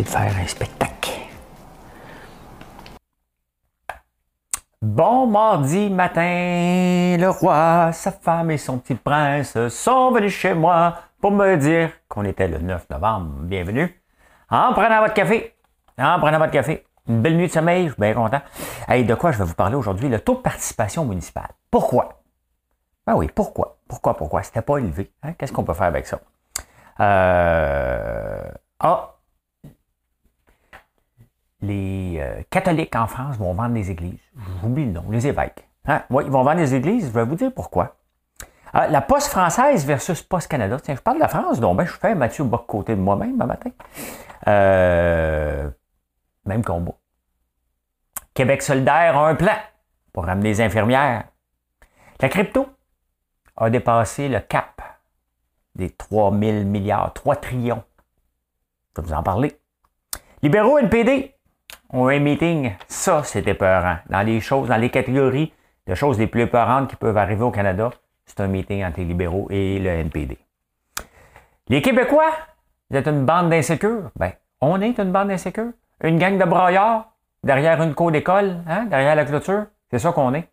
De faire un spectacle. Bon mardi matin, le roi, sa femme et son petit prince sont venus chez moi pour me dire qu'on était le 9 novembre. Bienvenue. En prenant votre café. En prenant votre café. Une belle nuit de sommeil, je suis bien content. Hey, de quoi je vais vous parler aujourd'hui? Le taux de participation municipale. Pourquoi? Ben oui, pourquoi? Pourquoi, pourquoi? C'était pas élevé. Hein? Qu'est-ce qu'on peut faire avec ça? Euh... Ah, les euh, catholiques en France vont vendre des églises. J'oublie le nom, les évêques. Hein? Oui, ils vont vendre des églises, je vais vous dire pourquoi. Ah, la Poste française versus Poste Canada. Tiens, je parle de la France, donc ben, je fais Mathieu Boc côté de moi-même un matin. Euh, même combat. Québec solidaire a un plan pour ramener les infirmières. La crypto a dépassé le cap des 3 000 milliards, 3 trillions. Je vais vous en parler. Libéraux NPD ont un meeting. Ça, c'était peurant. Dans les choses, dans les catégories de choses les plus épeurantes qui peuvent arriver au Canada, c'est un meeting entre les libéraux et le NPD. Les Québécois, vous êtes une bande d'insécures? Ben, on est une bande d'insécures. Une gang de braillards derrière une cour d'école, hein, derrière la clôture. C'est ça qu'on est.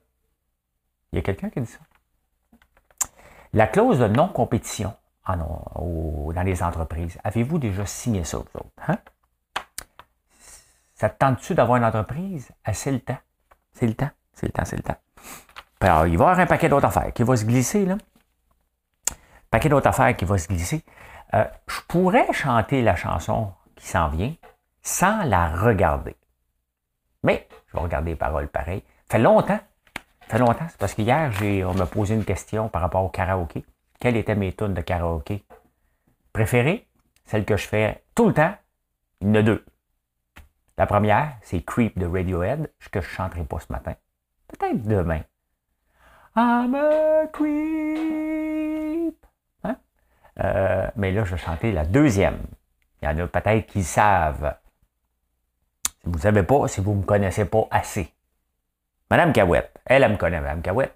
Il y a quelqu'un qui dit ça. La clause de non-compétition dans les entreprises, avez-vous déjà signé ça, vous autres? Hein? Ça te tente-tu d'avoir une entreprise? Ah, c'est le temps. C'est le temps. C'est le temps, c'est le temps. Il va y avoir un paquet d'autres affaires qui va se glisser, là. Un paquet d'autres affaires qui va se glisser. Euh, je pourrais chanter la chanson qui s'en vient sans la regarder. Mais je vais regarder les paroles pareil. Ça fait longtemps. Ça fait longtemps. C'est parce qu'hier, on m'a posé une question par rapport au karaoké. Quelles étaient mes tunes de karaoké préférées? Celle que je fais tout le temps. Il y en a deux. La première, c'est Creep de Radiohead, que je chanterai pas ce matin. Peut-être demain. I'm a creep. Hein? Euh, mais là, je vais chanter la deuxième. Il y en a peut-être qui savent. Si vous ne savez pas, si vous ne me connaissez pas assez. Madame Cahouette. Elle, elle me connaît, Madame Cahouette.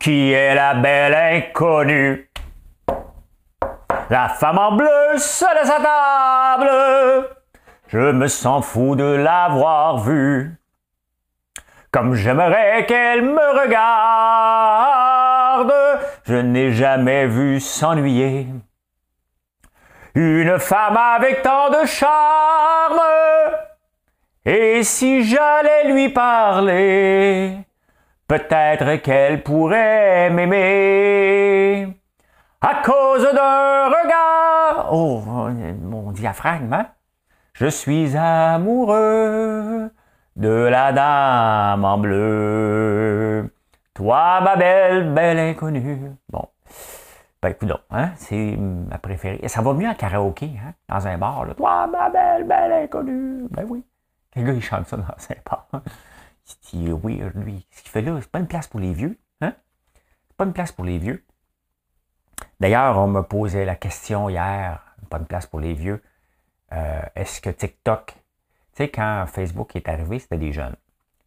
Qui est la belle inconnue? La femme en bleu seule à sa table. Je me sens fou de l'avoir vue. Comme j'aimerais qu'elle me regarde, je n'ai jamais vu s'ennuyer. Une femme avec tant de charme, et si j'allais lui parler, peut-être qu'elle pourrait m'aimer à cause d'un regard. Oh, mon diaphragme, hein? Je suis amoureux de la dame en bleu. Toi, ma belle, belle inconnue. Bon. Ben, écoute hein, c'est ma préférée. Ça va mieux en karaoké, hein, dans un bar. Là. Toi, ma belle, belle inconnue. Ben oui. Le gars, il chante ça dans un bar? Dit, oui, lui, ce qu'il fait là, c'est pas une place pour les vieux. Hein? C'est pas une place pour les vieux. D'ailleurs, on me posait la question hier, pas de place pour les vieux, euh, est-ce que TikTok, tu sais, quand Facebook est arrivé, c'était des jeunes.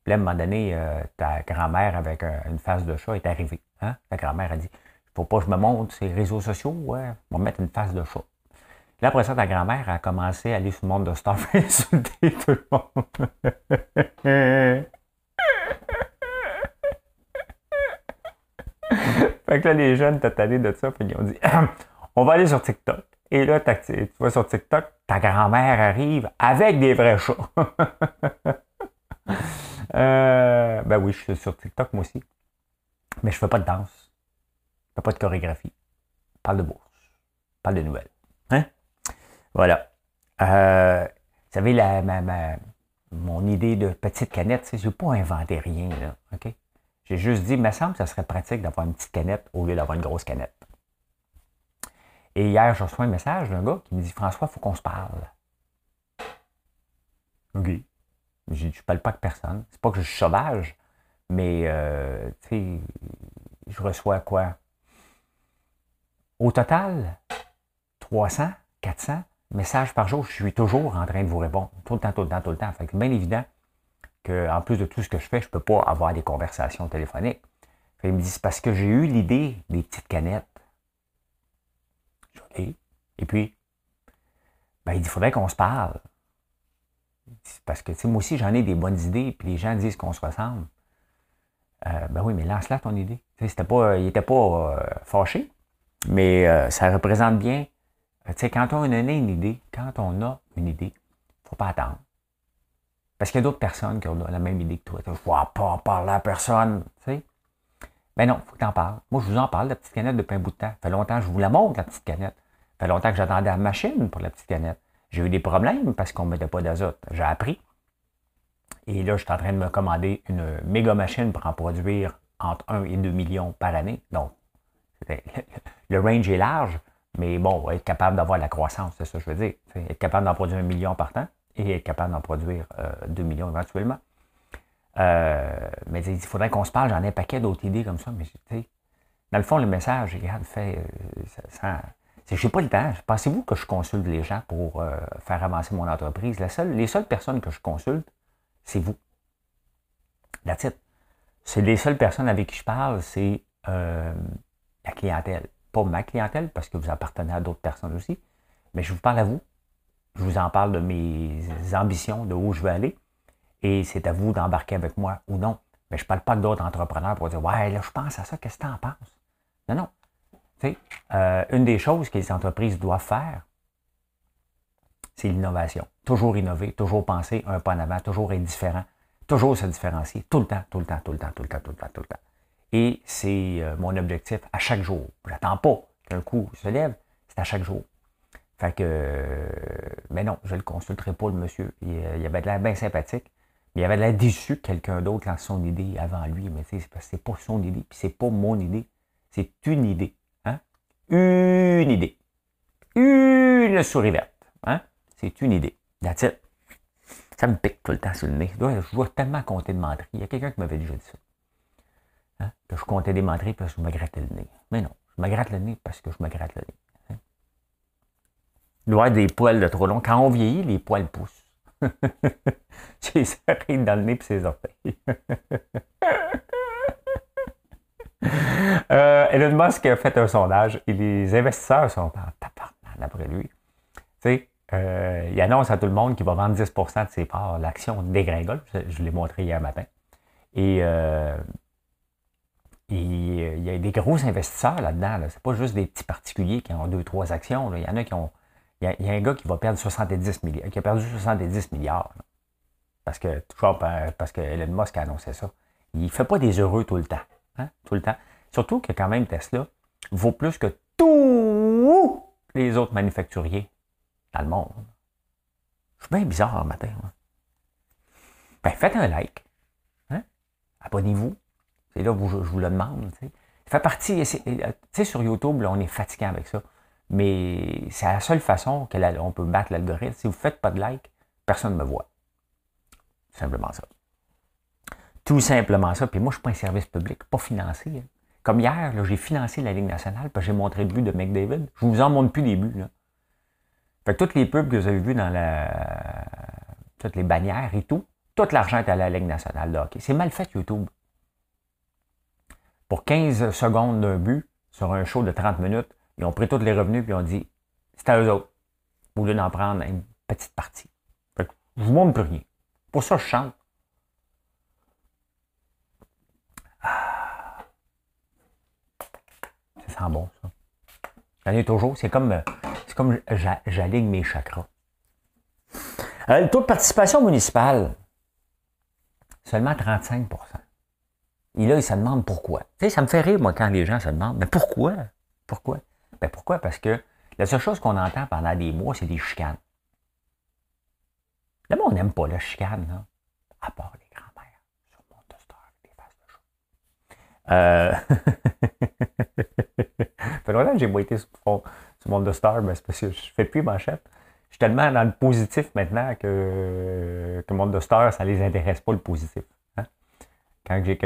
Puis à un moment donné, euh, ta grand-mère avec une face de chat est arrivée. Hein? Ta grand-mère a dit, faut pas que je me montre les réseaux sociaux, ouais, on va mettre une face de chat. Là, après ça, ta grand-mère a commencé à aller sur le monde de Star et insulter tout le monde. fait que là, les jeunes allé de ça, puis ils ont dit on va aller sur TikTok. Et là, tu vas sur TikTok, ta grand-mère arrive avec des vrais chats. Euh, ben oui, je suis sur TikTok moi aussi. Mais je fais pas de danse. Je fais pas de chorégraphie. Je parle de bourse. Je parle de nouvelles. Hein? Voilà. Euh, vous savez, la, mon idée de petite canette, je n'ai pas inventé rien, là. OK? J'ai juste dit, il me semble que ça serait pratique d'avoir une petite canette au lieu d'avoir une grosse canette. Et hier, je reçois un message d'un gars qui me dit François, il faut qu'on se parle. OK. Je ne parle pas avec personne. C'est pas que je suis sauvage, mais euh, tu sais, je reçois quoi? Au total, 300, 400 messages par jour. Je suis toujours en train de vous répondre. Tout le temps, tout le temps, tout le temps. Fait que bien évident qu'en plus de tout ce que je fais, je ne peux pas avoir des conversations téléphoniques. Fait il me dit, c'est parce que j'ai eu l'idée des petites canettes. OK. Et puis, ben, il dit, il faudrait qu'on se parle. Parce que, moi aussi, j'en ai des bonnes idées, puis les gens disent qu'on se ressemble. Euh, ben oui, mais lance-la ton idée. C'était pas, il n'était pas euh, fâché, mais euh, ça représente bien. Tu sais, quand on a une idée, quand on a une idée, il ne faut pas attendre. Parce qu'il y a d'autres personnes qui ont la même idée que toi. Je ne vois pas en parler à personne. Tu sais. Ben non, il faut que tu en parles. Moi, je vous en parle, la petite canette depuis un bout de temps. Ça fait longtemps que je vous la montre, la petite canette. Ça fait longtemps que j'attendais la machine pour la petite canette. J'ai eu des problèmes parce qu'on ne mettait pas d'azote. J'ai appris. Et là, je suis en train de me commander une méga machine pour en produire entre 1 et 2 millions par année. Donc, le range est large, mais bon, être capable d'avoir la croissance, c'est ça que je veux dire. Être capable d'en produire un million par temps et être capable d'en produire 2 euh, millions éventuellement. Euh, mais il faudrait qu'on se parle, j'en ai un paquet d'autres idées comme ça, mais dans le fond, le message, regarde, fait, euh, je n'ai pas le temps. Pensez-vous que je consulte les gens pour faire avancer mon entreprise? Les seules personnes que je consulte, c'est vous. La titre. C'est les seules personnes avec qui je parle, c'est la clientèle. Pas ma clientèle, parce que vous appartenez à d'autres personnes aussi, mais je vous parle à vous. Je vous en parle de mes ambitions, de où je veux aller. Et c'est à vous d'embarquer avec moi ou non. Mais je ne parle pas d'autres entrepreneurs pour dire Ouais, là, je pense à ça, qu'est-ce que tu en penses? Non, non. Euh, une des choses que les entreprises doivent faire, c'est l'innovation. Toujours innover, toujours penser un pas en avant, toujours être différent, toujours se différencier, tout le temps, tout le temps, tout le temps, tout le temps, tout le temps, tout le temps. Et c'est euh, mon objectif à chaque jour. J'attends pas qu'un coup se lève, c'est à chaque jour. Fait que, euh, mais non, je ne le consulterai pas, le monsieur. Il, il avait de l'air bien sympathique, mais il avait de l'air déçu que quelqu'un d'autre lance son idée avant lui. Mais parce que c'est pas son idée, puis c'est pas mon idée. C'est une idée. Hein? Une idée. Une souris verte. Hein? C'est une idée. That's it. Ça me pique tout le temps sur le nez. Je vois tellement compter de menteries. Il y a quelqu'un qui m'avait déjà dit ça. Hein? Que je comptais des menteries parce que je me grattais le nez. Mais non, je me gratte le nez parce que je me gratte le nez. Doit des poils de trop long. Quand on vieillit, les poils poussent. J'ai serré dans le nez et ses orteils. euh, Elon Musk a fait un sondage et les investisseurs sont en tapartement d'après lui. Euh, il annonce à tout le monde qu'il va vendre 10% de ses parts. L'action dégringole. Je, l'ai montré hier matin. Et, euh, il y a des gros investisseurs là-dedans. Ce n'est pas juste des petits particuliers qui ont deux, trois actions. Il y en a qui ont. Il y, a, un gars qui va perdre 70 milliards, qui a perdu 70 milliards. Parce que euh, parce que Elon Musk a annoncé ça. Il ne fait pas des heureux tout le temps. Hein, tout le temps. Surtout que quand même Tesla vaut plus que tous les autres manufacturiers dans le monde. Je suis bien bizarre le matin. Ben, faites un like. Hein? Abonnez-vous. C'est là où je, vous le demande. Ça fait partie. Tu sais, sur YouTube, on est fatiguant avec ça. Mais c'est la seule façon qu'on peut battre l'algorithme. Si vous ne faites pas de like, personne ne me voit. Simplement ça. Tout simplement ça. Puis moi, je ne suis pas un service public, pas financé. Hein. Comme hier, j'ai financé la Ligue nationale, puis j'ai montré le but de McDavid. Je vous en montre plus des buts. Là. Fait que toutes les pubs que vous avez vues dans la, toutes les bannières et tout, tout l'argent est à la Ligue nationale. C'est mal fait, YouTube. Pour 15 secondes d'un but, sur un show de 30 minutes, ils ont pris tous les revenus et ils ont dit c'est à eux autres. Au lieu d'en prendre une petite partie. Fait que je vous montre plus rien. Pour ça, je chante. Ah. Ça sent bon, ça. J'en ai toujours. C'est comme c'est comme j'aligne mes chakras. Euh, le taux de participation municipale, seulement 35% Et là, ils se demandent pourquoi. Tu sais, ça me fait rire, moi, quand les gens se demandent, mais pourquoi? Pourquoi? Ben pourquoi? Parce que la seule chose qu'on entend pendant des mois, c'est des chicanes. Là, on n'aime pas la chicane, là, à part les grands-mères sur mon toaster des faces de chou. Euh... longtemps j'ai été sur, sur Monde de Star, mais parce que je fais plus manchette. Je suis tellement dans le positif maintenant que, que Monde de Star, ça les intéresse pas le positif. Hein. Quand j'ai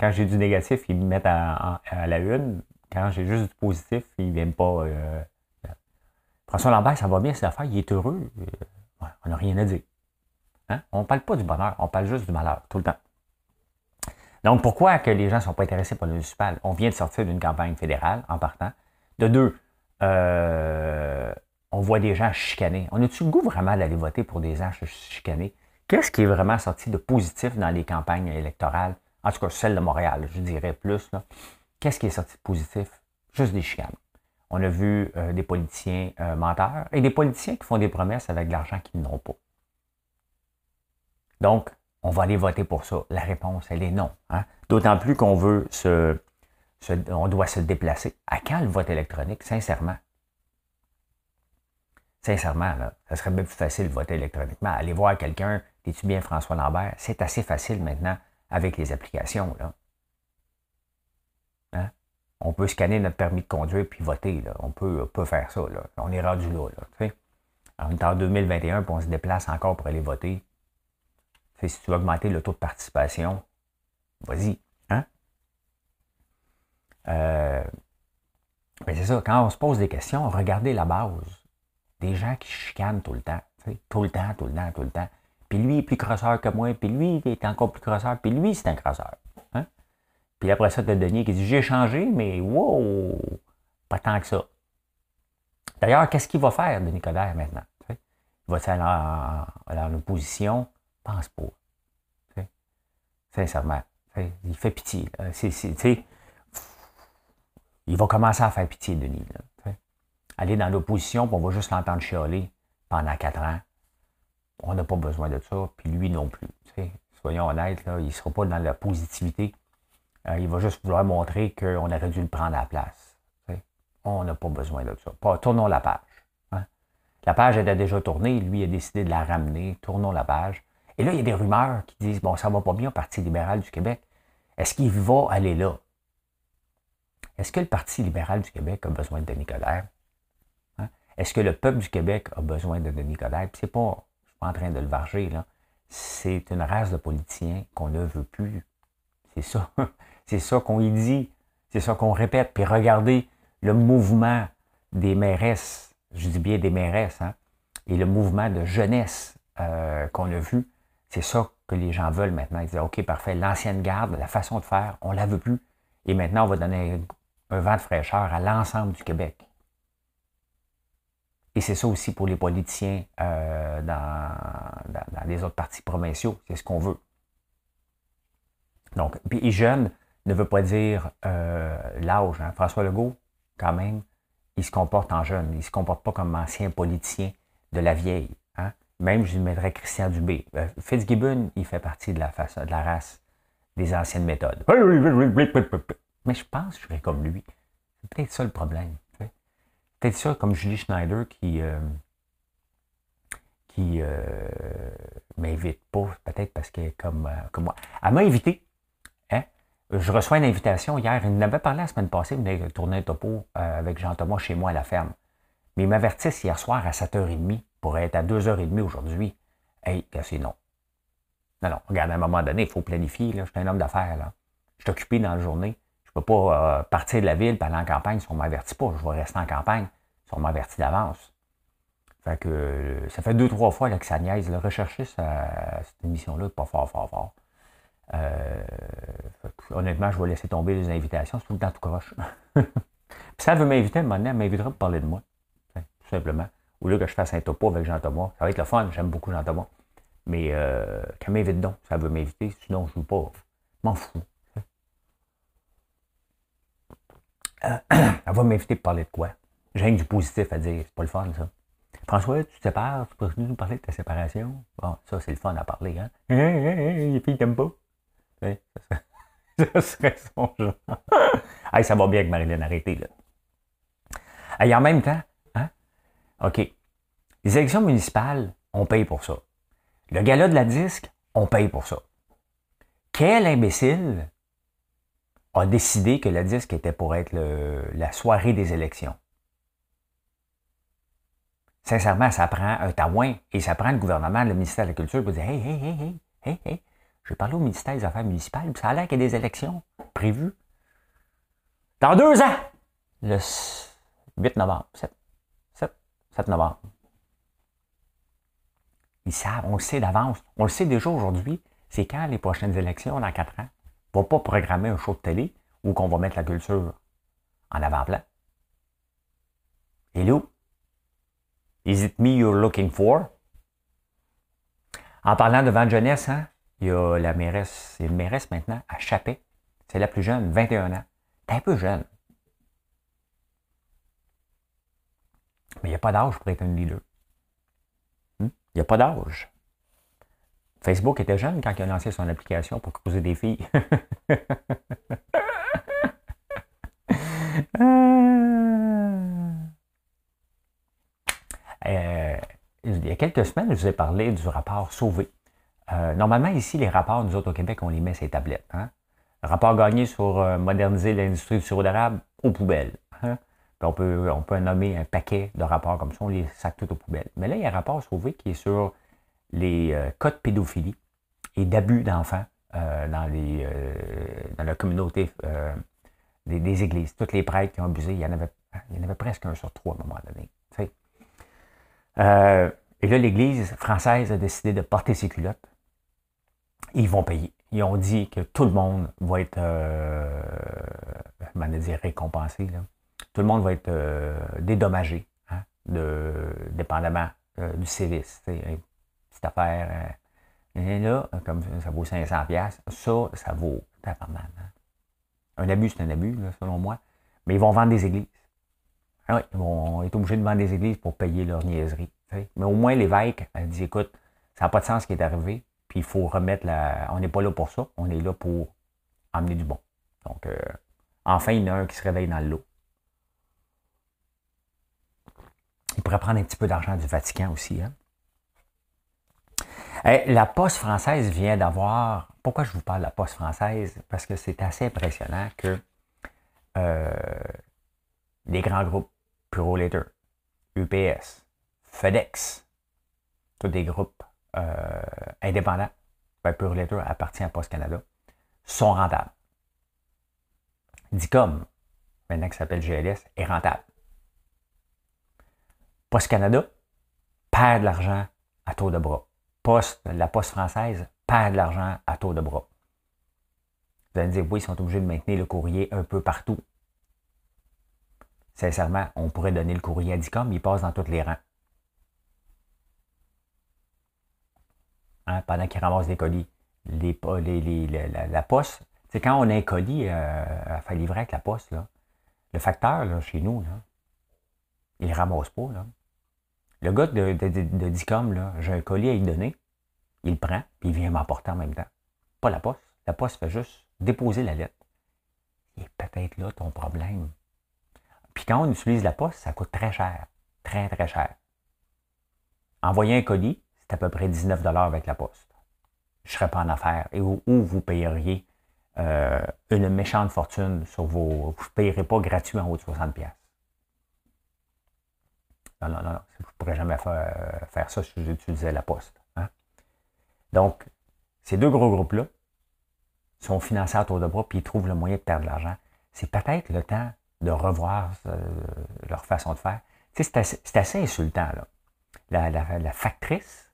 quand j'ai du négatif, ils me mettent à, la une. Quand j'ai juste du positif, ils ne viennent pas. Euh, François Lambert, ça va bien cette affaire, il est heureux. Euh, on n'a rien à dire. Hein? On ne parle pas du bonheur, on parle juste du malheur, tout le temps. Donc, pourquoi que les gens ne sont pas intéressés par le municipal? On vient de sortir d'une campagne fédérale en partant. De deux, euh, on voit des gens chicanés. On a-tu le goût vraiment d'aller voter pour des gens chicanés? Qu'est-ce qui est vraiment sorti de positif dans les campagnes électorales? En tout cas, celle de Montréal, je dirais plus. Qu'est-ce qui est sorti de positif? Juste des chicanes. On a vu euh, des politiciens euh, menteurs et des politiciens qui font des promesses avec de l'argent qu'ils n'ont pas. Donc, on va aller voter pour ça. La réponse, elle est non. Hein. D'autant plus qu'on veut se, On doit se déplacer. À quand le vote électronique, sincèrement? Sincèrement, là, ça serait bien plus facile de voter électroniquement. Aller voir quelqu'un, es-tu bien François Lambert? C'est assez facile maintenant avec les applications. Là. On peut scanner notre permis de conduire puis voter. On, peut, peut faire ça. Là. On est rendu là. là en 2021 puis on se déplace encore pour aller voter si tu veux augmenter le taux de participation, vas-y. Hein? Euh, c'est ça, quand on se pose des questions, regardez la base. Des gens qui chicanent tout le temps. Tout le temps, tout le temps, tout le temps. Puis lui est plus crosseur que moi, puis lui il est encore plus crosseur, puis lui c'est un crosseur. Puis après ça, tu as Denis qui dit J'ai changé, mais wow, pas tant que ça. D'ailleurs, qu'est-ce qu'il va faire, Denis Coderre, maintenant? Il va-t-il aller en, opposition? pense pas. Sincèrement. Il fait pitié. il va commencer à faire pitié, Denis. Aller dans l'opposition, on va juste l'entendre chialer pendant quatre ans. On n'a pas besoin de ça, puis lui non plus. Soyons honnêtes, il ne sera pas dans la positivité. Euh, il va juste vouloir montrer qu'on aurait dû le prendre à la place. On n'a pas besoin de ça. Pas, tournons la page. Hein. La page a déjà tourné, lui a décidé de la ramener. Tournons la page. Et là, il y a des rumeurs qui disent, bon, ça va pas bien au Parti libéral du Québec. Est-ce qu'il va aller là? Est-ce que le Parti libéral du Québec a besoin de Denis Coderre? Hein? Est-ce que le peuple du Québec a besoin de Denis Coderre? C'est pas, je suis pas en train de le varger, là. C'est une race de politiciens qu'on ne veut plus. C'est ça. C'est ça qu'on y dit. C'est ça qu'on répète. Puis regardez le mouvement des mairesses, je dis bien des mairesses, hein, et le mouvement de jeunesse euh, qu'on a vu c'est ça que les gens veulent maintenant. Ils disent, OK, parfait, l'ancienne garde, la façon de faire, on ne la veut plus. Et maintenant, on va donner un vent de fraîcheur à l'ensemble du Québec. Et c'est ça aussi pour les politiciens euh, dans, les autres partis provinciaux. C'est ce qu'on veut. Donc, puis jeune ne veut pas dire euh, l'âge. Hein. François Legault, quand même, il se comporte en jeune. Il ne se comporte pas comme ancien politicien de la vieille. Même, je mettrais Christian Dubé. Euh, Fitzgibbon, il fait partie de la, de la race des anciennes méthodes. Mais je pense que je serais comme lui. C'est peut-être ça le problème. Peut-être ça comme Julie Schneider qui euh, qui m'invite pas, peut-être parce qu'elle est comme, comme moi. Elle m'a invité. Je reçois une invitation hier. Il m'avait parlé la semaine passée, il venait tourner un topo avec Jean-Thomas chez moi à la ferme. Mais il m'avertisse hier soir à 7h30 pour être à 2h30 aujourd'hui. Hey, c'est non. Non, non, regarde, à un moment donné, il faut planifier. Je suis un homme d'affaires. Je suis occupé dans la journée. Je ne peux pas euh, partir de la ville et aller en campagne si on ne m'avertit pas. Je vais rester en campagne si on m'avertit d'avance. Fait que ça fait deux, trois fois que ça niaise. Là. Rechercher cette émission-là, pas fort, fort, fort. Euh, honnêtement, je vais laisser tomber les invitations. C'est tout le temps tout croche. Puis ça veut m'inviter à un moment donné, elle m'invitera pour parler de moi. Tout simplement au lieu que je fasse un topo avec Jean-Thomas. Ça va être le fun, j'aime beaucoup Jean-Thomas. Mais euh, qu'elle m'invite donc, ça veut m'inviter, sinon je joue pas. m'en fous. Elle va m'inviter pour parler de quoi? J'ai du positif à dire, c'est pas le fun, ça. François, tu te sépares, tu peux nous parler de ta séparation? Bon, ça, c'est le fun à parler, hein? les filles t'aiment pas? ça, serait, son genre. hey, ça va bien avec Marilyn, arrêtez, là. Et en même temps, OK. Les élections municipales, on paye pour ça. Le gala de la disque, on paye pour ça. Quel imbécile a décidé que le disque était pour être la soirée des élections? Sincèrement, ça prend un taouin et ça prend le gouvernement, le ministère de la Culture pour dire Hey, hey, hey, hey, hey, hey, je vais parler au ministère des Affaires municipales, ça a l'air qu'il y a des élections prévues. Dans deux ans! Le 8 novembre, 7, 7, 7 novembre. Ils savent, on le sait d'avance. On le sait déjà aujourd'hui. C'est quand les prochaines élections, dans quatre ans? On ne va pas programmer un show de télé où qu'on va mettre la culture en avant-plan. Hello? Is it me you're looking for? En parlant de vente jeunesse, hein, il y a la mairesse, c'est une mairesse maintenant, à Chapet. C'est la plus jeune, 21 ans. T'es un peu jeune. Mais il n'y a pas d'âge pour être un leader. Hmm? Il n'y a pas d'âge. Facebook était jeune quand il a lancé son application pour creuser des filles. Euh, il y a quelques semaines, je vous ai parlé du rapport Sauvé. Euh, normalement, ici, les rapports, nous autres au Québec, on les met sur les tablettes. Hein? Rapport gagné sur euh, moderniser l'industrie du sirop d'érable aux poubelles. Hein? on peut, on peut nommer un paquet de rapports comme ça, on les sac tout aux poubelles. Mais là, il y a un rapport sauvé qui est sur les euh, cas de pédophilie et d'abus d'enfants dans, dans la communauté des, églises. Toutes les prêtres qui ont abusé, il y en avait, il y en avait presque un sur trois à un moment donné. et là, l'Église française a décidé de porter ses culottes. Ils vont payer. Ils ont dit que tout le monde va être, euh, dire, récompensé. Tout le monde va être euh, dédommagé, hein, de, dépendamment euh, du service. Cette affaire, euh, là, comme ça vaut 500 pièces, ça, ça vaut hein. Un abus, c'est un abus, selon moi. Mais ils vont vendre des églises. Ah oui, ils vont être obligés de vendre des églises pour payer leur niaiserie. Mais au moins, l'évêque a dit, écoute, ça n'a pas de sens ce qui est arrivé, puis il faut remettre la... On n'est pas là pour ça, on est là pour emmener du bon. Donc, enfin, il y en a un qui se réveille dans le lot. Il pourrait prendre un petit peu d'argent du Vatican aussi. Hein. la Poste française vient d'avoir. Pourquoi je vous parle de la Poste française? Parce que c'est assez impressionnant que euh, les grands groupes, Purolator, UPS, FedEx, tous des groupes euh, indépendants, ben, Purolator appartient à Poste Canada, sont rentables. Dicom, maintenant qui s'appelle GLS, est rentable. Poste Canada perd de l'argent à taux de bras. La Poste française perd de l'argent à taux de bras. Vous allez me dire, oui, ils sont obligés de maintenir le courrier un peu partout. Sincèrement, on pourrait donner le courrier à Dicom, il passe dans tous les rangs. Hein, pendant qu'il ramasse des colis. Les, la, poste, c'est quand on a un colis euh, à faire livrer avec la poste, là, le facteur chez nous, il ne ramasse pas. Le gars de, Dicom, j'ai un colis à lui donner, il le prend, puis il vient m'apporter en même temps. Pas la poste. La poste fait juste déposer la lettre. Est peut-être là ton problème. Puis quand on utilise la poste, ça coûte très cher. Très, très cher. Envoyer un colis, à peu près 19 avec la poste. Je ne serais pas en affaire. Et où, vous payeriez euh, une méchante fortune sur vos. Vous ne payerez pas gratuit en haut de 60 non, non, non, je ne pourrais jamais faire, ça si j'utilisais la poste. Hein. Donc, ces deux gros groupes-là sont financés à tour de bras puis ils trouvent le moyen de perdre de l'argent. C'est peut-être le temps de revoir euh, leur façon de faire. C'est assez, insultant. Là. La, factrice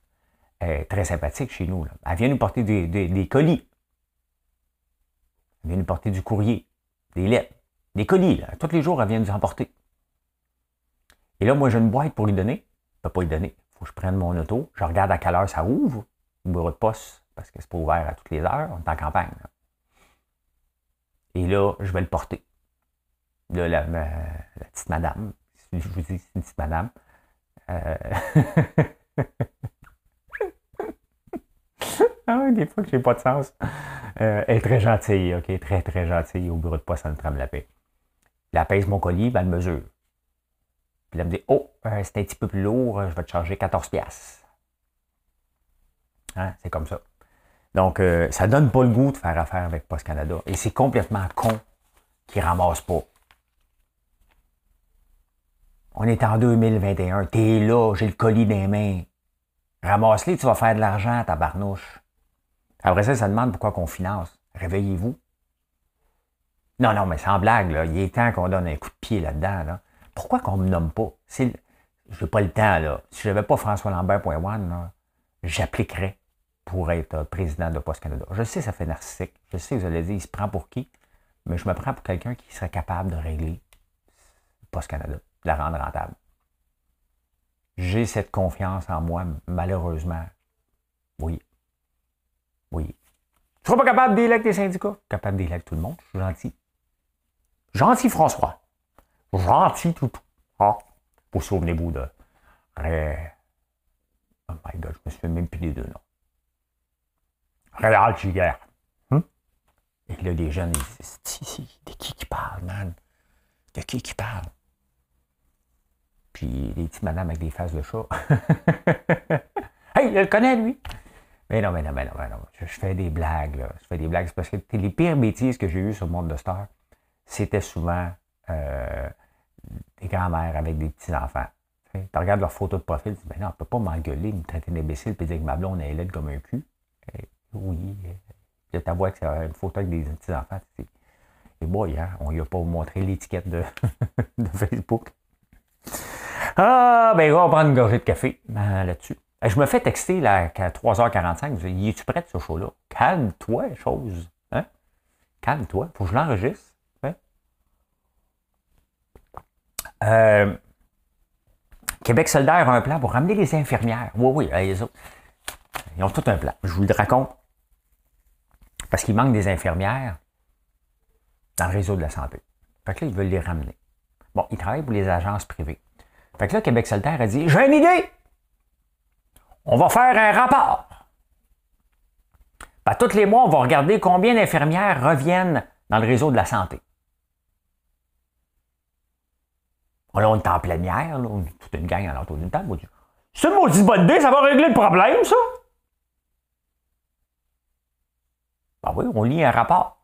est très sympathique chez nous. Elle vient nous porter des, colis. Elle vient nous porter du courrier, des lettres, des colis. Tous les jours, elle vient nous emporter. Et là, moi, j'ai une boîte pour lui donner. Je ne peux pas lui donner. Il faut que je prenne mon auto. Je regarde à quelle heure ça ouvre, le bureau de poste, parce que c'est pas ouvert à toutes les heures. On est en campagne. Et là, je vais le porter. Là, la, petite madame, je vous dis, c'est une petite madame. Euh... ah des fois que j'ai pas de sens. Euh, elle est très gentille, OK? Très, très gentille au bureau de poste en train de la paix. Elle pèse mon colis, elle le mesure. Puis elle me dit Oh, euh, c'est un petit peu plus lourd, je vais te charger 14 pièces. Hein, c'est comme ça. Donc, ça euh, ça donne pas le goût de faire affaire avec Post Canada. Et c'est complètement con qui ne ramassent pas. On est en 2021. T'es là, j'ai le colis des mains. Ramasse-les, tu vas faire de l'argent, ta barnouche. Après ça, ça demande pourquoi qu'on finance. Réveillez-vous. Non, non, mais sans blague, là, il est temps qu'on donne un coup de pied là-dedans. Là. Pourquoi qu'on ne me nomme pas? Je n'ai pas le temps, là. Si je n'avais pas François Lambert.one, j'appliquerais pour être président de Post Canada. Je sais, ça fait narcissique. Je sais, vous allez dire, il se prend pour qui? Mais je me prends pour quelqu'un qui serait capable de régler Post Canada, de la rendre rentable. J'ai cette confiance en moi, malheureusement. Oui. Oui. Je ne serai pas capable d'électer les syndicats. Capable d'électer tout le monde. Je suis gentil. Gentil François. Gentil tout. Ah. Vous souvenez-vous de. Oh my God, je me souviens même plus des deux noms. Réal Giger. Hum? Et là, les jeunes, ils disent De qui qui parle, man? De qui qui parle? Puis les petites madames avec des faces de chat. hey, il le connaît, lui? Mais non, mais non, mais non, mais non. Je, fais des blagues, là. Je fais des blagues. Parce que les pires bêtises que j'ai eues sur le monde de Star, c'était souvent euh, des grands-mères avec des petits-enfants. Tu regardes leur photo de profil, tu dis, ben non, on ne peut pas m'engueuler, me traiter d'imbécile, puis dire que ma blonde est laide comme un cul. Et, oui. Je t'avoue que c'est une photo avec des petits-enfants. Et boy, hein, on lui a pas montré l'étiquette de, de, Facebook. Ah, ben, on va prendre une gorgée de café ben, là-dessus. Je me fais texter là, à 3h45. Je dis, es-tu prêt ce show-là? Calme-toi, chose. Hein? Calme-toi. Faut que je l'enregistre. Euh, Québec solidaire a un plan pour ramener les infirmières. Oui, oui, les autres. Ils ont tout un plan. Je vous le raconte. Parce qu'il manque des infirmières dans le réseau de la santé. Fait que là, ils veulent les ramener. Bon, ils travaillent pour les agences privées. Fait que là, Québec solidaire a dit J'ai une idée! On va faire un rapport. Ben, tous les mois, on va regarder combien d'infirmières reviennent dans le réseau de la santé. Là, on est en plénière, là, on est toute une gang à l'entour d'une table. C'est une maudite bonne idée, ça va régler le problème, ça? Ben oui, on lit un rapport.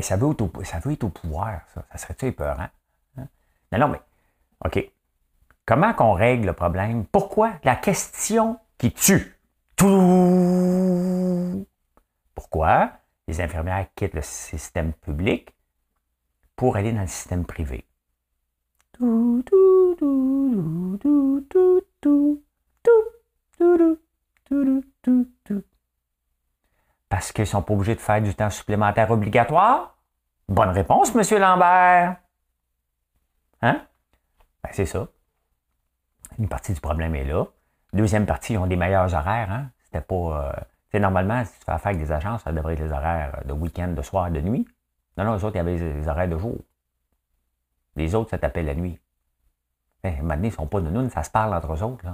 ça, veut être au, pouvoir, ça. Ça serait-tu épeurant? Hein? Non, non, mais, OK. Comment qu'on règle le problème? Pourquoi? La question qui tue. Pourquoi? les infirmières quittent le système public pour aller dans le système privé. Parce qu'ils ne sont pas obligés de faire du temps supplémentaire obligatoire? Bonne réponse, M. Lambert. Hein? Ben, c'est ça. Une partie du problème est là. Deuxième partie, ils ont des meilleurs horaires. Hein? C'était pas. Euh, normalement, si tu fais affaire avec des agences, ça devrait être les horaires de week-end, de soir, de nuit. Non, non, les autres, il y avait les horaires de jour. Les autres, ça t'appelle la nuit. Eh, maintenant, ils ne sont pas de nous, ça se parle entre eux autres.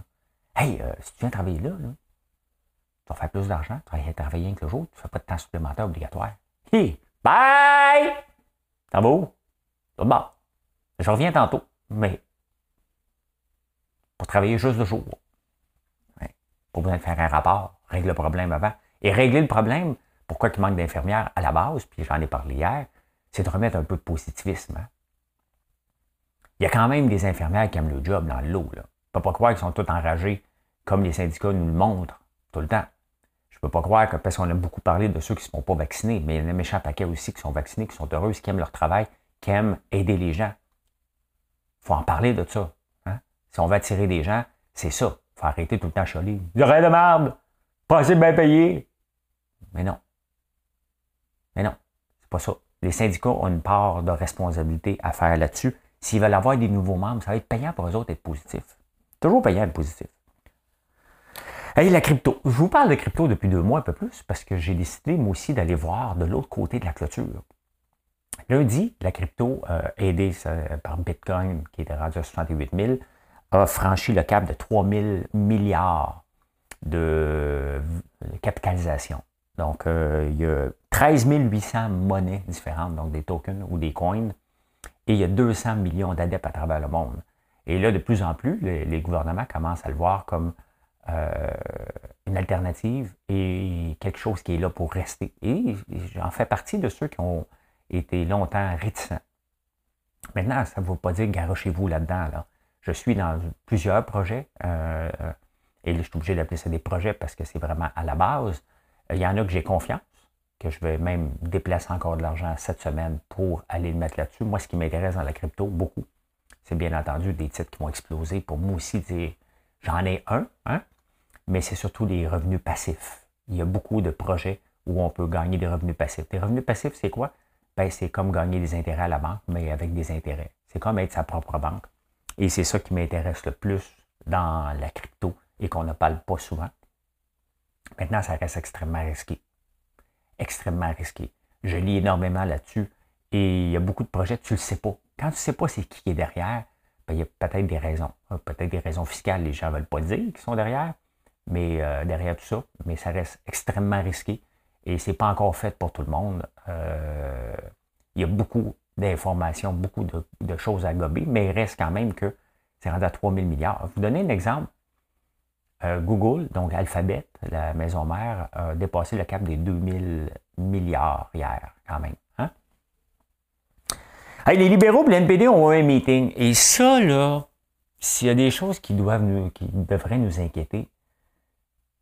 Hey, euh, si tu viens travailler là, là, tu vas faire plus d'argent, tu vas travailler que le jour, tu ne fais pas de temps supplémentaire obligatoire. Hey, bye! T'en vas où? Bon, je reviens tantôt, mais pour travailler juste le jour. Ouais. Pas besoin de faire un rapport règle le problème avant. Et régler le problème, pourquoi il manque d'infirmières à la base, puis j'en ai parlé hier, c'est de remettre un peu de positivisme. Hein. Il y a quand même des infirmières qui aiment le job dans l'eau. Je ne peux pas croire qu'ils sont tous enragés comme les syndicats nous le montrent tout le temps. Je ne peux pas croire que, parce qu'on a beaucoup parlé de ceux qui ne sont pas vaccinés, mais il y a un méchant paquet aussi qui sont vaccinés, qui sont heureux, qui aiment leur travail, qui aiment aider les gens. Il faut en parler de ça. Si on veut attirer des gens, c'est ça. Faut arrêter tout le temps choler. J'aurais de! Pas assez bien payé. Mais non. Mais non, c'est pas ça. Les syndicats ont une part de responsabilité à faire là-dessus. S'ils veulent avoir des nouveaux membres, ça va être payant pour eux autres d'être positif. Toujours payant d'être positif. Et la crypto. Je vous parle de crypto depuis deux mois un peu plus parce que j'ai décidé moi aussi d'aller voir de l'autre côté de la clôture. Lundi, la crypto, euh, aidée par Bitcoin, qui était rendu à 68 000, a franchi le cap de 3 000 milliards de capitalisation. Donc, euh, il y a 13 800 monnaies différentes, donc des tokens ou des coins, et il y a 200 millions d'adeptes à travers le monde. Et là, de plus en plus, les, gouvernements commencent à le voir comme une alternative et quelque chose qui est là pour rester. Et j'en fais partie de ceux qui ont été longtemps réticents. Maintenant, ça ne veut pas dire garochez-vous là-dedans. Là. Je suis dans plusieurs projets et je suis obligé d'appeler ça des projets parce que c'est vraiment à la base. Il y en a que j'ai confiance, que je vais même déplacer encore de l'argent cette semaine pour aller le mettre là-dessus. Moi, ce qui m'intéresse dans la crypto, beaucoup, c'est bien entendu des titres qui vont exploser. Pour moi aussi, j'en ai un, hein, mais c'est surtout des revenus passifs. Il y a beaucoup de projets où on peut gagner des revenus passifs. Des revenus passifs, c'est quoi? Ben, c'est comme gagner des intérêts à la banque, mais avec des intérêts. C'est comme être sa propre banque. Et c'est ça qui m'intéresse le plus dans la crypto et qu'on ne parle pas souvent. Maintenant, ça reste extrêmement risqué. Extrêmement risqué. Je lis énormément là-dessus et il y a beaucoup de projets, tu ne le sais pas. Quand tu ne sais pas c'est qui est derrière, ben, il y a peut-être des raisons. Euh, peut-être des raisons fiscales, les gens ne veulent pas dire qui sont derrière, mais euh, derrière tout ça, mais ça reste extrêmement risqué et ce n'est pas encore fait pour tout le monde. Euh, il y a beaucoup d'informations, beaucoup de, choses à gober, mais il reste quand même que c'est rendu à 3 000 milliards. Je vous donner un exemple. Euh, Google, donc Alphabet, la maison mère, a dépassé le cap des 2000 milliards hier, quand même. Hein? les libéraux et l'NPD ont eu un meeting. Et ça, là, s'il y a des choses qui, doivent nous, qui devraient nous inquiéter,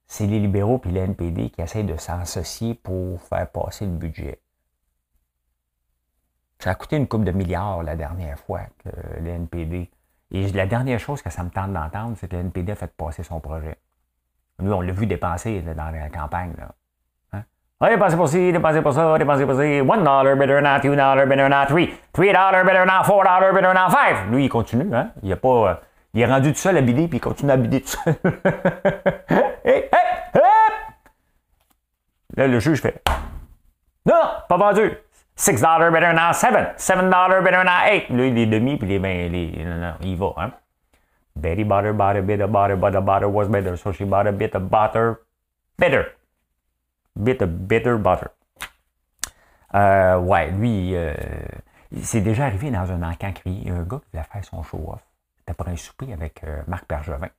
c'est les libéraux et l'NPD qui essayent de s'associer pour faire passer le budget. Ça a coûté une coupe de milliards la dernière fois que l'NPD et la dernière chose que ça me tente d'entendre, c'est que le NPD a fait passer son projet. Nous, on l'a vu dépenser dans la campagne. Là. Hein? Ah, dépenser pour ci, dépenser pour ça, dépenser pour ça. One dollar better than two dollar better than three. Three dollar better than four dollar better than five. Lui, il continue. Hein? Il, a pas, euh, il est rendu tout seul à bider, puis il continue à bider tout seul. hey, hey, Là, le juge fait Non, pas vendu. 6 dollars better than 7. 7 dollars better than 8. Lui, les demi, puis les, les, non, non, il va. Hein? Betty butter, bought a bit of butter, but butter was better? So she bought a bit of butter, bitter. Bit of bitter butter. Euh, ouais, lui, euh, c'est déjà arrivé dans un encan crié. Un gars qui voulait faire son show-off. C'était pour un souper avec euh, Marc Bergevin.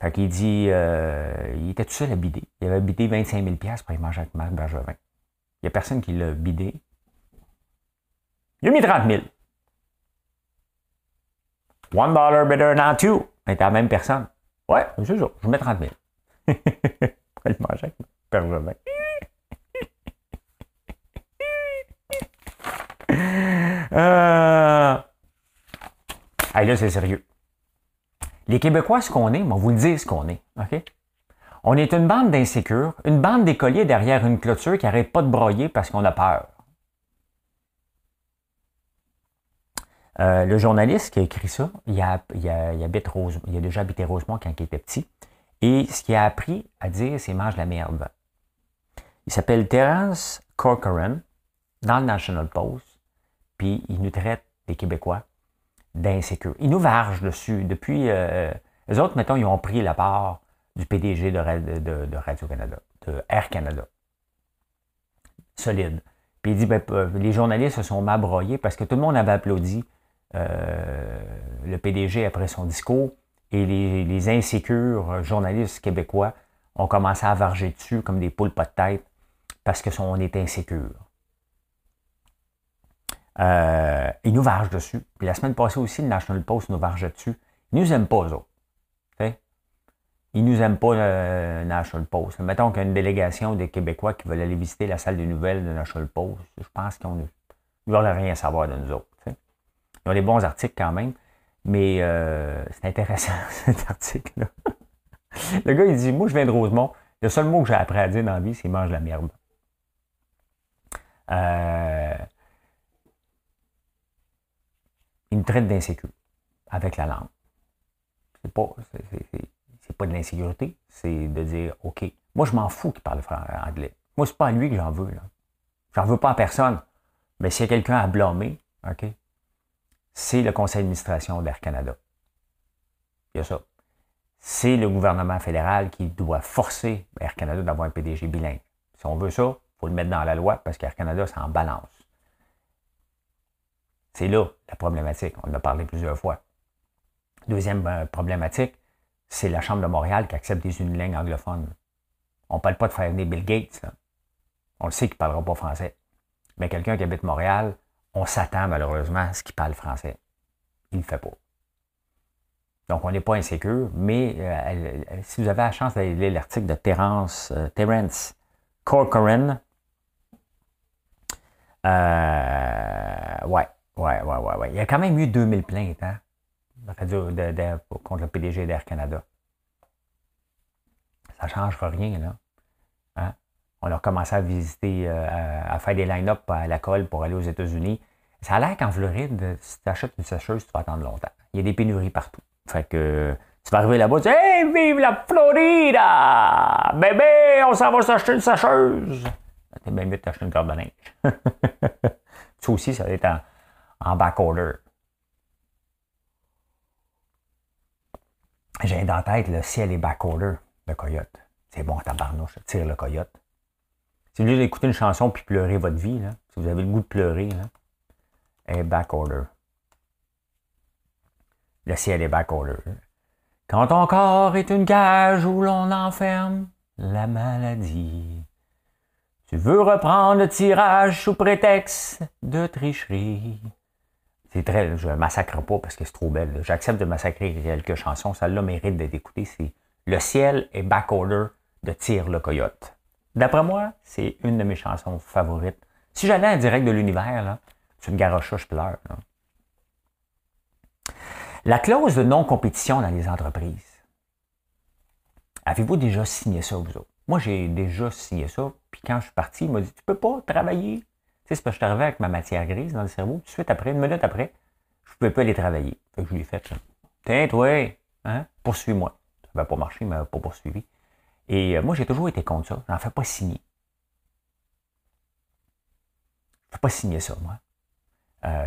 Fait qu'il dit, euh, il était tout seul à bider. Il avait bidé 25 000 pour aller manger avec Marc Bergevin. N'y a personne qui l'a bidé. Il a mis 30 000. One dollar better than two. Mais la même personne. Ouais, c'est ça. Je mets 30 000. Pour le manger avec euh... Hey, là, c'est sérieux. Les Québécois, ce qu'on est, on vous le dire ce qu'on est. OK? On est une bande d'insécures, une bande d'écoliers derrière une clôture qui n'arrête pas de broyer parce qu'on a peur. Euh, le journaliste qui a écrit ça, il a, il, habite Rose, il a déjà habité Rosemont quand il était petit. Et ce qu'il a appris à dire, c'est mange la merde. Il s'appelle Terence Corcoran dans le National Post, puis il nous traite, les Québécois, d'insécures. Il nous varge dessus. Depuis, euh, les autres, mettons, ils ont pris la part du PDG de, Radio-Canada, de Air Canada. Solide. Puis il dit, ben, les journalistes se sont mabroyés parce que tout le monde avait applaudi euh, le PDG après son discours et les, insécures journalistes québécois ont commencé à varger dessus comme des poules pas de tête parce que son, on est insécure. Euh, ils nous vargent dessus. Puis la semaine passée aussi, le National Post nous varge dessus. Ils nous aiment pas, eux autres ils nous aiment pas National Post. Mettons qu'il y a une délégation des Québécois qui veulent aller visiter la salle des nouvelles de National Post. Je pense qu'ils ne veulent rien savoir de nous autres. Ils ont des bons articles quand même, mais euh, c'est intéressant cet article-là. le gars, il dit Moi, je viens de Rosemont. Le seul mot que j'ai appris à dire dans la vie, c'est mange la merde. Euh, il me traite d'insécure avec la langue. C'est pas pas de l'insécurité, c'est de dire, OK, moi, je m'en fous qu'il parle anglais. Moi, c'est pas à lui que j'en veux. Là. J'en veux pas à personne. Mais s'il y a quelqu'un à blâmer, OK, c'est le conseil d'administration d'Air Canada. Il y a ça. C'est le gouvernement fédéral qui doit forcer Air Canada d'avoir un PDG bilingue. Si on veut ça, il faut le mettre dans la loi parce qu'Air Canada, c'est en balance. C'est là la problématique. On en a parlé plusieurs fois. Deuxième euh, problématique, c'est la Chambre de Montréal qui accepte des unilingues anglophones. On ne parle pas de faire venir Bill Gates. On le sait qu'il ne parlera pas français. Mais quelqu'un qui habite Montréal, on s'attend malheureusement à ce qu'il parle français. Il ne le fait pas. Donc, on n'est pas insécure, mais euh, si vous avez la chance d'aller lire l'article de Terence, euh, Terence Corcoran, euh, ouais, ouais, ouais, ouais, ouais. Il y a quand même eu 2000 plaintes, hein, contre le PDG d'Air Canada. Ça ne changera rien, là. Hein? On a commencé à visiter, à faire des line-up à la colle pour aller aux États-Unis. Ça a l'air qu'en Floride, si tu achètes une sécheuse, tu vas attendre longtemps. Il y a des pénuries partout. Fait que tu vas arriver là-bas, tu dis Hey, vive la Florida! Bébé, on s'en va s'acheter une sacheuse! T'es bien mieux de t'acheter une corde de neige. ça aussi, ça va être en, en back J'ai dans la tête le ciel est back order de Coyote. C'est bon, tabarnouche, tire le Coyote. Si vous voulez écouter une chanson puis pleurer votre vie, là, si vous avez le goût de pleurer, là, est back order. Le ciel est order. Quand ton corps est une cage où l'on enferme la maladie. Tu veux reprendre le tirage sous prétexte de tricherie. Je massacre pas parce que c'est trop belle. J'accepte de massacrer quelques chansons. Celle-là mérite d'être écoutée. C'est Le ciel est order de Tire le Coyote. D'après moi, c'est une de mes chansons favorites. Si j'allais en direct de l'univers, c'est une garocha, je pleure. La clause de non-compétition dans les entreprises. Avez-vous déjà signé ça, vous autres? Moi, j'ai déjà signé ça. Puis quand je suis parti, il m'a dit Tu peux pas travailler. Tu sais, c'est parce que je suis arrivé avec ma matière grise dans le cerveau. Tout de suite après, une minute après, je ne pouvais pas aller travailler. Fait que je lui ai fait Tiens, toi, hein, poursuis-moi. Ça va pas marché, il m'a pas poursuivi. Et euh, moi, j'ai toujours été contre ça. Je n'en fais pas signer. Je ne fais pas signer ça, moi. Euh,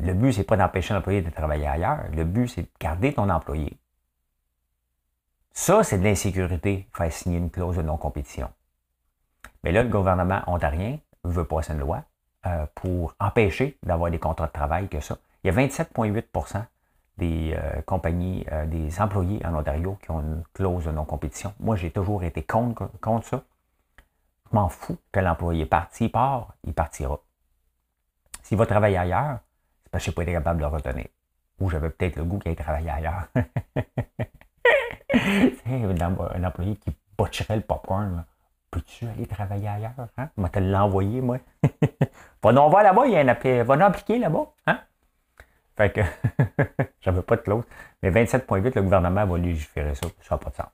le but, c'est pas d'empêcher l'employé de travailler ailleurs. Le but, c'est de garder ton employé. Ça, c'est de l'insécurité, faire signer une clause de non-compétition. Mais là, le gouvernement ontarien veut passer une loi euh, pour empêcher d'avoir des contrats de travail que ça. Il y a 27,8% des euh, compagnies, des employés en Ontario qui ont une clause de non-compétition. Moi, j'ai toujours été contre, contre ça. Je m'en fous que l'employé parte. S'il part, il partira. S'il va travailler ailleurs, c'est parce que je n'ai pas été capable de le retenir. Ou j'avais peut-être le goût qu'il aille travailler ailleurs. un, employé qui botcherait le popcorn. Peux-tu aller travailler ailleurs? Hein? Va te l'envoyer, moi. va non voir là-bas, il y a un appel. Va nous appliquer là-bas. Hein? Fait que j'avais pas de clause. Mais 27.8, le gouvernement va légiférer ça. Ça n'a pas de sens.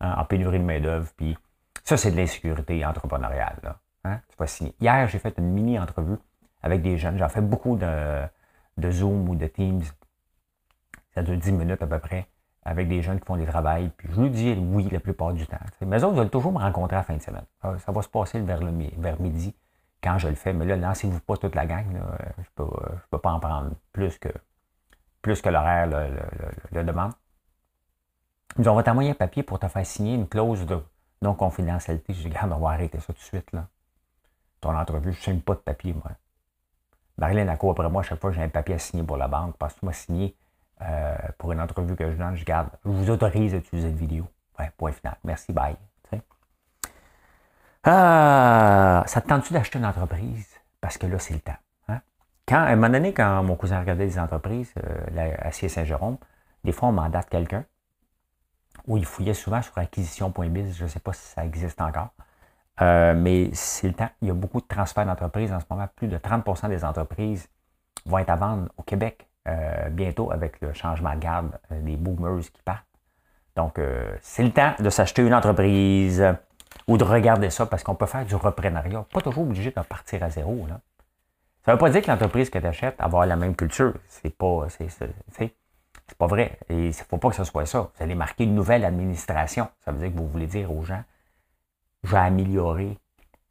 Hein? En pénurie de main-d'œuvre. Puis ça, c'est de l'insécurité entrepreneuriale. Là. Hein? Tu. Hier, j'ai fait une mini-entrevue avec des jeunes. J'en fais beaucoup de, Zoom ou de Teams. Ça dure 10 minutes à peu près avec des jeunes qui font des travails. Puis je lui dis oui la plupart du temps. Mais eux autres veulent toujours me rencontrer à la fin de semaine. Ça va se passer vers, le, midi quand je le fais. Mais là, lancez-vous pas toute la gang. Je ne peux, pas en prendre plus que, plus que l'horaire le, demande. Ils ont votre moyen papier pour te faire signer une clause de non-confidentialité. Je dis, regarde, on va arrêter ça tout de suite. Ton entrevue, je ne signe pas de papier, moi. Marilyn a après moi, à chaque fois j'ai un papier à signer pour la banque, parce que m'as signé euh, pour une entrevue que je donne, je garde, je vous autorise à utiliser une vidéo. Point final. Merci, bye. Ah, ça te tente-tu d'acheter une entreprise? Parce que là, c'est le temps. Hein? À un moment donné, quand mon cousin regardait des entreprises euh, Saint-Jérôme, des fois, on mandate quelqu'un, où il fouillait souvent sur acquisition.biz, je ne sais pas si ça existe encore. Euh, mais c'est le temps. Il y a beaucoup de transferts d'entreprises en ce moment. Plus de 30% des entreprises vont être à vendre au Québec euh, bientôt avec le changement de garde euh, des boomers qui partent. Donc, c'est le temps de s'acheter une entreprise ou de regarder ça parce qu'on peut faire du reprenariat. Pas toujours obligé de partir à zéro. Là. Ça ne veut pas dire que l'entreprise que tu achètes va avoir la même culture. C'est pas, c'est, pas vrai. Et il ne faut pas que ce soit ça. Vous allez marquer une nouvelle administration. Ça veut dire que vous voulez dire aux gens j'ai amélioré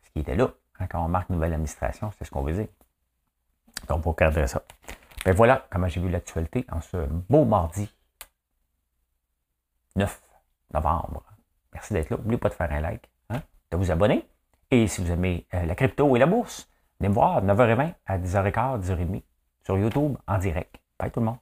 ce qui était là. Quand on marque nouvelle administration, c'est ce qu'on veut dire. Donc, pour garder ça. Ben voilà comment j'ai vu l'actualité en ce beau mardi 9 novembre. Merci d'être là. N'oubliez pas de faire un like, hein, de vous abonner. Et si vous aimez euh, la crypto et la bourse, venez me voir 9h20 à 10h15, 10h30 sur YouTube en direct. Bye tout le monde.